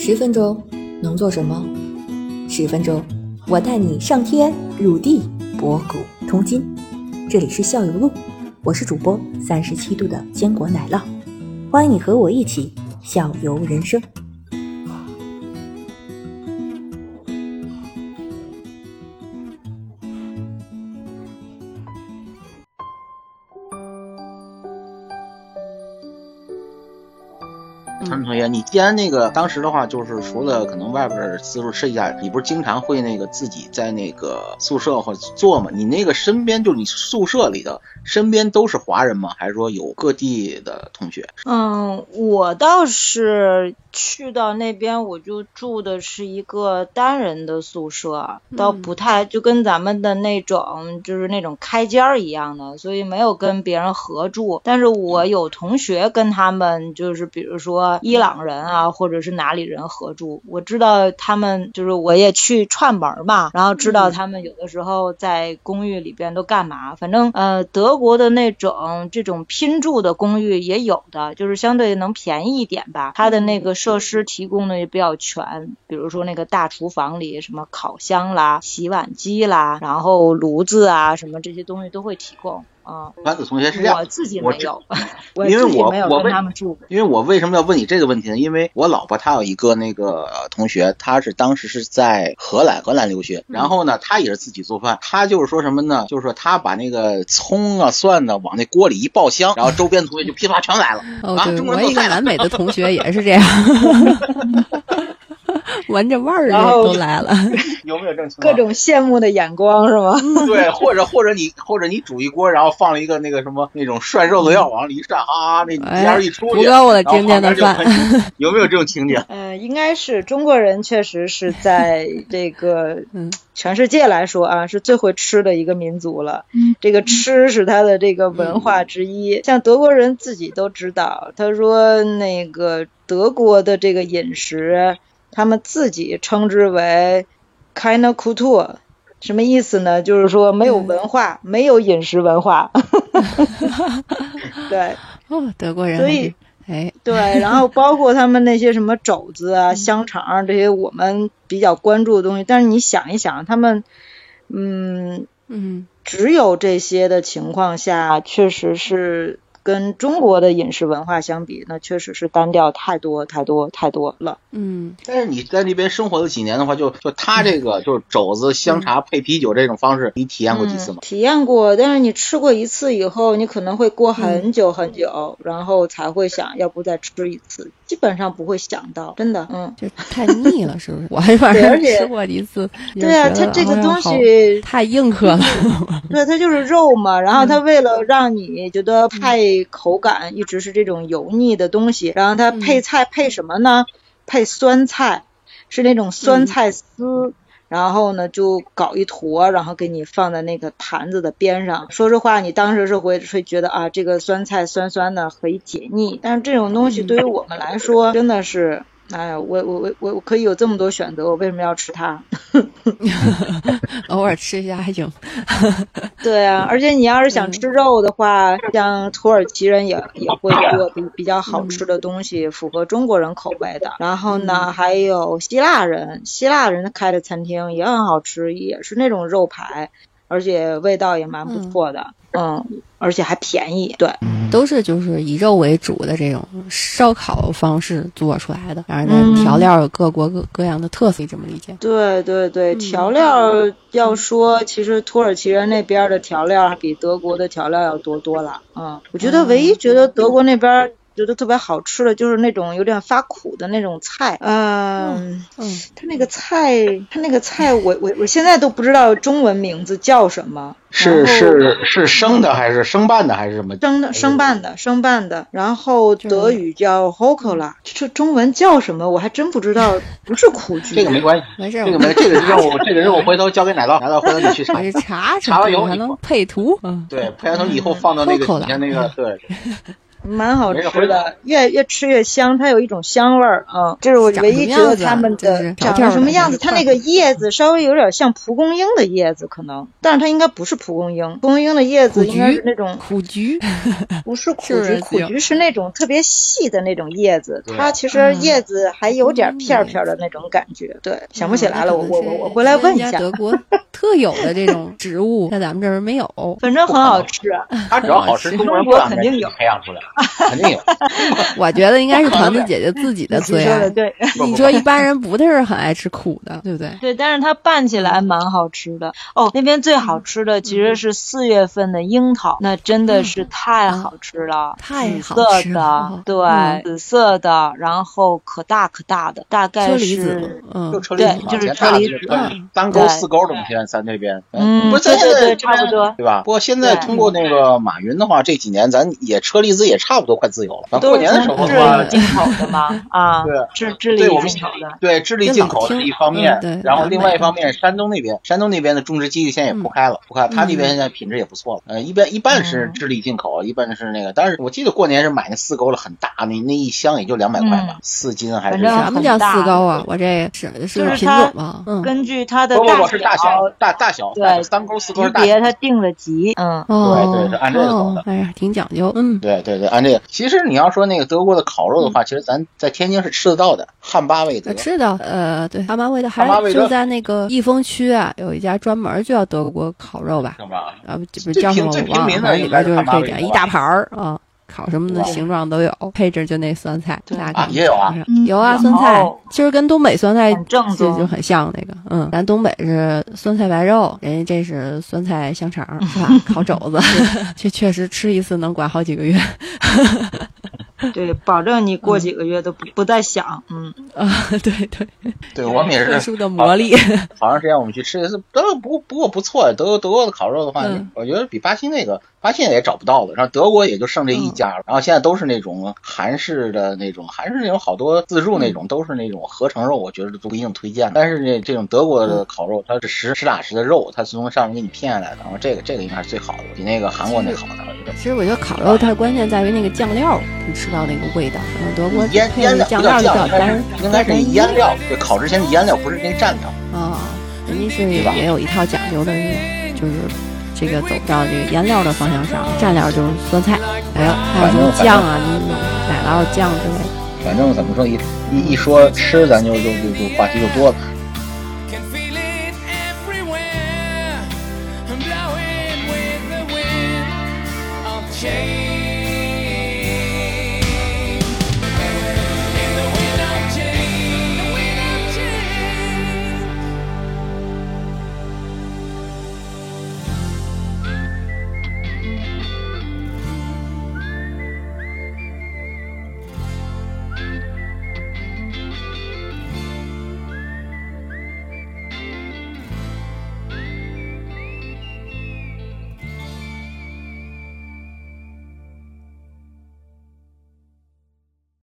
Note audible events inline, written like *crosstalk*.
十分钟能做什么？十分钟，我带你上天入地，博古通今。这里是校友录，我是主播三十七度的坚果奶酪，欢迎你和我一起校游人生。陈同学，你既然那个当时的话，就是除了可能外边四处吃一下，你不是经常会那个自己在那个宿舍或者做吗？你那个身边就是你宿舍里的身边都是华人吗？还是说有各地的同学？嗯，我倒是去到那边，我就住的是一个单人的宿舍，倒不太就跟咱们的那种就是那种开间儿一样的，所以没有跟别人合住。但是我有同学跟他们就是比如说伊朗人啊，或者是哪里人合住，我知道他们就是我也去串门儿嘛，然后知道他们有的时候在公寓里边都干嘛。反正呃，德国的那种这种拼住的公寓也有的，就是相对能便宜一点吧。它的那个设施提供的也比较全，比如说那个大厨房里什么烤箱啦、洗碗机啦，然后炉子啊什么这些东西都会提供。啊，丸子同学是这样，我自己我没有，*laughs* 我因为自己没有跟我我为他们住过。因为我为什么要问你这个问题呢？因为我老婆她有一个那个呃同学，她是当时是在荷兰荷兰留学，然后呢，她也是自己做饭，她就是说什么呢？就是说她把那个葱啊蒜呢往那锅里一爆香，然后周边同学就噼啪全来了。哦，啊，中国我一个。南美的同学也是这样，*laughs* *laughs* 闻着味儿然后都来了。*laughs* 有没有这种情各？种羡慕的眼光是吗？对，或者或者你或者你煮一锅，然后放了一个那个什么那种涮肉的料往里一涮，啊，那哎烟儿一出去，不够我的然后今天的旁边就饭 *laughs* 有没有这种情景？呃，应该是中国人，确实是在这个嗯全世界来说啊，是最会吃的一个民族了。这个吃是他的这个文化之一。像德国人自己都知道，他说那个德国的这个饮食，他们自己称之为 “keine Kultur”。什么意思呢？就是说没有文化，没有饮食文化。*laughs* 对，哦，德国人所以哎，对，然后包括他们那些什么肘子啊、香肠啊这些我们比较关注的东西，但是你想一想，他们，嗯，嗯只有这些的情况下，确实是跟中国的饮食文化相比，那确实是单调太多太多太多了。嗯但是你在那边生活了几年的话，就就他这个就是肘子香茶配啤酒这种方式，你体验过几次吗嗯？？体验过，但是你吃过一次以后，你可能会过很久很久，然后才会想要不再吃一次，基本上不会想到，真的，嗯。就太腻了，*laughs* 是不是？我还反正吃过一次，对啊，它这个东西太硬核了。*laughs* 对，它就是肉嘛，然后它为了让你觉得太口感一直是这种油腻的东西，然后它配菜配什么呢？配酸菜，是那种酸菜丝。然后呢，就搞一坨，然后给你放在那个盘子的边上。说实话，你当时是会会觉得啊，这个酸菜酸酸的可以解腻，但是这种东西对于我们来说真的是，哎呀，我我我我我可以有这么多选择，我为什么要吃它？*laughs* 偶尔吃一下还行。*laughs* 对啊，而且你要是想吃肉的话，像土耳其人也也会做比比较好吃的东西，符合中国人口味的。然后呢，还有希腊人，希腊人开的餐厅也很好吃，也是那种肉排，而且味道也蛮不错的。嗯，而且还便宜。对，都是就是以肉为主的这种烧烤方式做出来的，然后调料有各国各各样的特色，这么理解。对对对，调料要说，其实土耳其人那边的调料比德国的调料要多多了。嗯，我觉得唯一觉得德国那边觉得特别好吃的就是那种有点发苦的那种菜。嗯，嗯，它那个菜，它那个菜，我我我现在都不知道中文名字叫什么。是是是生的还是生拌的还是什么？生的生拌的生拌的，然后德语叫 h o k o l a 这中文叫什么我还真不知道，*laughs* 不是苦菊。这个没关系，没事，*laughs* 这个没这个任务，这个任务回头交给奶酪，奶酪回头你去查查查完以后还能配图。嗯，对，配完图以后放到那个底下那个，对，*laughs* 蛮好吃的，越越吃越香，它有一种香味儿啊。这是我唯一觉得他们的长成什么样子。它那个叶子稍微有点像蒲公英的叶子，可能，但是它应该不是蒲公英。蒲公英的叶子应该是那种苦菊，*laughs* 不是苦菊，*laughs* 苦菊是那种特别细的那种叶子。它其实叶子还有点片片的那种感觉。对，想不起来了，我我我我回来问一下。德国特有的这种植物，在咱们这儿没有，反正很好吃。它只要 *laughs* 好吃，中国肯定有培养出来。*laughs* 肯定有，*laughs* 我觉得应该是团子姐姐自己的最爱。对，你说一般人不太是很爱吃苦的，对不对？*laughs* 对，但是它拌起来蛮好吃的。哦，那边最好吃的其实是四月份的樱桃，那真的是太好吃了，太好吃的，对，紫色的，然后可大可大的，大概是，嗯，对，就是车厘子，单沟四沟的嘛，现在咱这边，嗯，不，对对对，差不多，对吧？不过现在通过那个马云的话，这几年咱也车厘子也差不多快自由了。过年的时候智利进口的吗？*laughs* 啊，对，智智利进口的，对，智利进口是一方面，然后另外一方面，山东那边，山东那边的种植基地现在也铺开了，铺开，他那边现在品质也不错了。呃，一般一半是智利进口，一半是那个，但是我记得过年是买那四沟了很大，那那一箱也就两百块吧，四斤还是什么叫四沟啊？我这是是品种吗？根据它的大小，大大小，对，三沟四沟级别它定了级，嗯，对对，是按这个走的，哎呀，挺讲究，嗯，对对对，按这个。其实你要说那个德国的烤肉的话，其实咱在天津是吃得到的，汉巴味德吃的，呃，对，汉巴味德还就在那个益丰区啊，有一家专门就叫德国烤肉吧，啊，不是叫什么我忘了，反正里边就是这点一大盘儿啊。烤什么的形状都有，配置就那酸菜，大概也有啊，有啊，酸菜其实跟东北酸菜就就很像那个，嗯，咱东北是酸菜白肉，人家这是酸菜香肠，是吧？*laughs* 烤肘子，*laughs* 这确实吃一次能管好几个月。*laughs* 对，保证你过几个月都不不再想，嗯啊，对对对，我们也是特殊的魔力。好长时间我们去吃一次，都不不过不错，德德国的烤肉的话，我觉得比巴西那个，巴西也找不到了，然后德国也就剩这一家了，然后现在都是那种韩式的那种，韩式那种好多自助那种都是那种合成肉，我觉得都不一定推荐。但是这这种德国的烤肉，它是实实打实的肉，它是从上面给你片下来的，然后这个这个应该是最好的，比那个韩国那好的。其实我觉得烤肉它关键在于那个酱料，你吃到那个味道。嗯，德国腌腌料酱料叫干，应该是腌料，对，烤之前的腌料不是那蘸料啊，人家是也有一套讲究的，就是这个走到这个腌料的方向上，蘸料就是酸菜，还有还有什么酱啊，你奶酪酱之类的。反正怎么说一一一说吃，咱就就就就话题就多了。